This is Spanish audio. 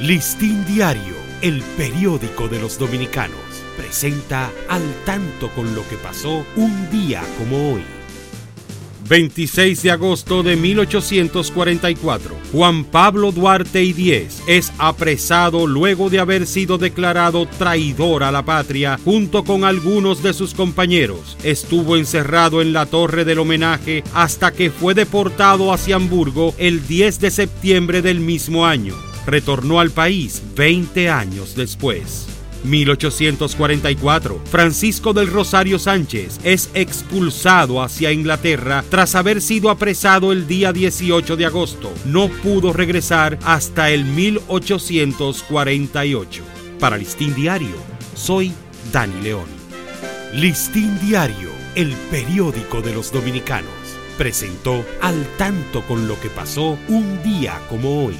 Listín Diario, el periódico de los dominicanos, presenta al tanto con lo que pasó un día como hoy. 26 de agosto de 1844, Juan Pablo Duarte y Diez es apresado luego de haber sido declarado traidor a la patria junto con algunos de sus compañeros. Estuvo encerrado en la torre del homenaje hasta que fue deportado hacia Hamburgo el 10 de septiembre del mismo año retornó al país 20 años después. 1844, Francisco del Rosario Sánchez es expulsado hacia Inglaterra tras haber sido apresado el día 18 de agosto. No pudo regresar hasta el 1848. Para Listín Diario, soy Dani León. Listín Diario, el periódico de los dominicanos, presentó al tanto con lo que pasó un día como hoy.